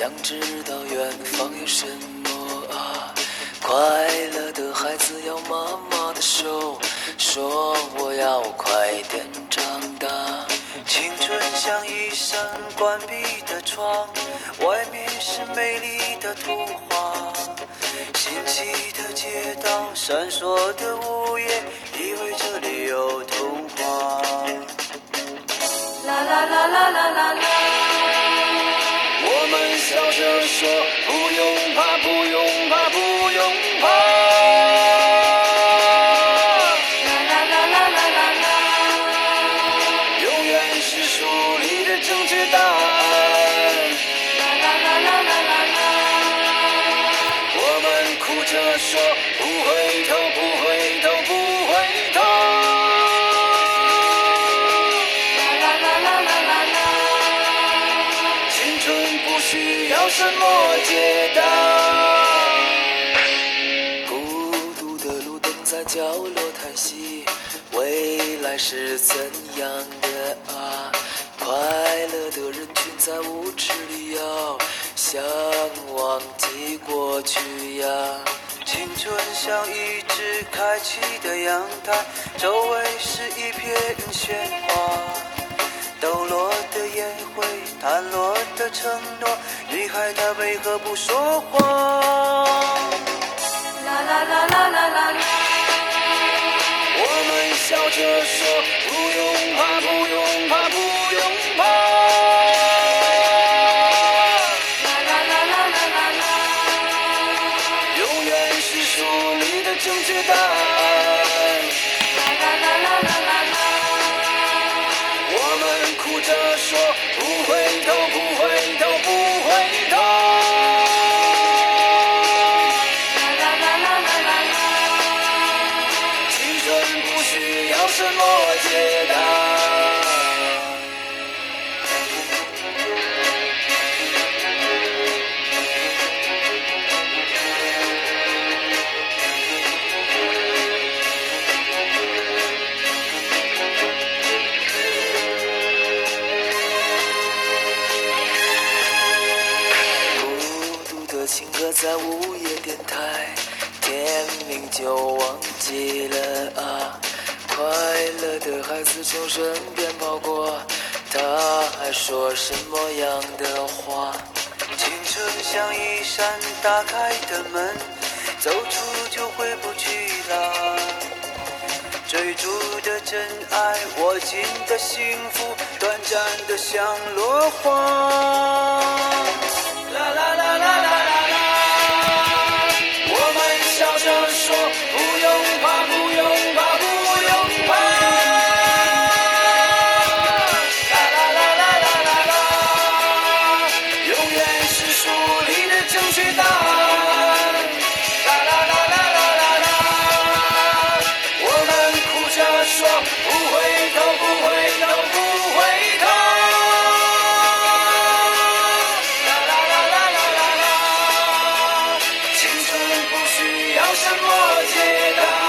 想知道远方有什么啊？快乐的孩子要妈妈的手，说我要快点长大。青春像一扇关闭的窗，外面是美丽的图画。新起的街道，闪烁的午夜，以为这里有童话。啦啦啦啦啦啦啦。笑着说，不用怕，不用怕，不用怕。啦啦啦啦啦啦啦。永远是书里的正确答案。啦啦啦啦啦啦啦。我们哭着说，不回头，不回头，不回头。需要什么解答。孤独的路灯在角落叹息，未来是怎样的啊？快乐的人群在舞池里摇，想忘记过去呀。青春像一只开启的阳台，周围是一片喧哗。抖落的烟灰，弹落的承诺，女孩她为何不说话？啦啦啦啦啦啦啦。我们笑着说，不用怕，不用怕，不用怕。啦啦啦啦啦啦啦。永远是书里的正确答案。哭着说，不回头，不回头，不回头。啦啦啦啦啦啦啦。青春不需要什么解答。情歌在午夜电台，天明就忘记了啊。快乐的孩子从身边跑过，他还说什么样的话？青春像一扇打开的门，走出就回不去了。追逐的真爱，握紧的幸福，短暂的像落花。chamou geral.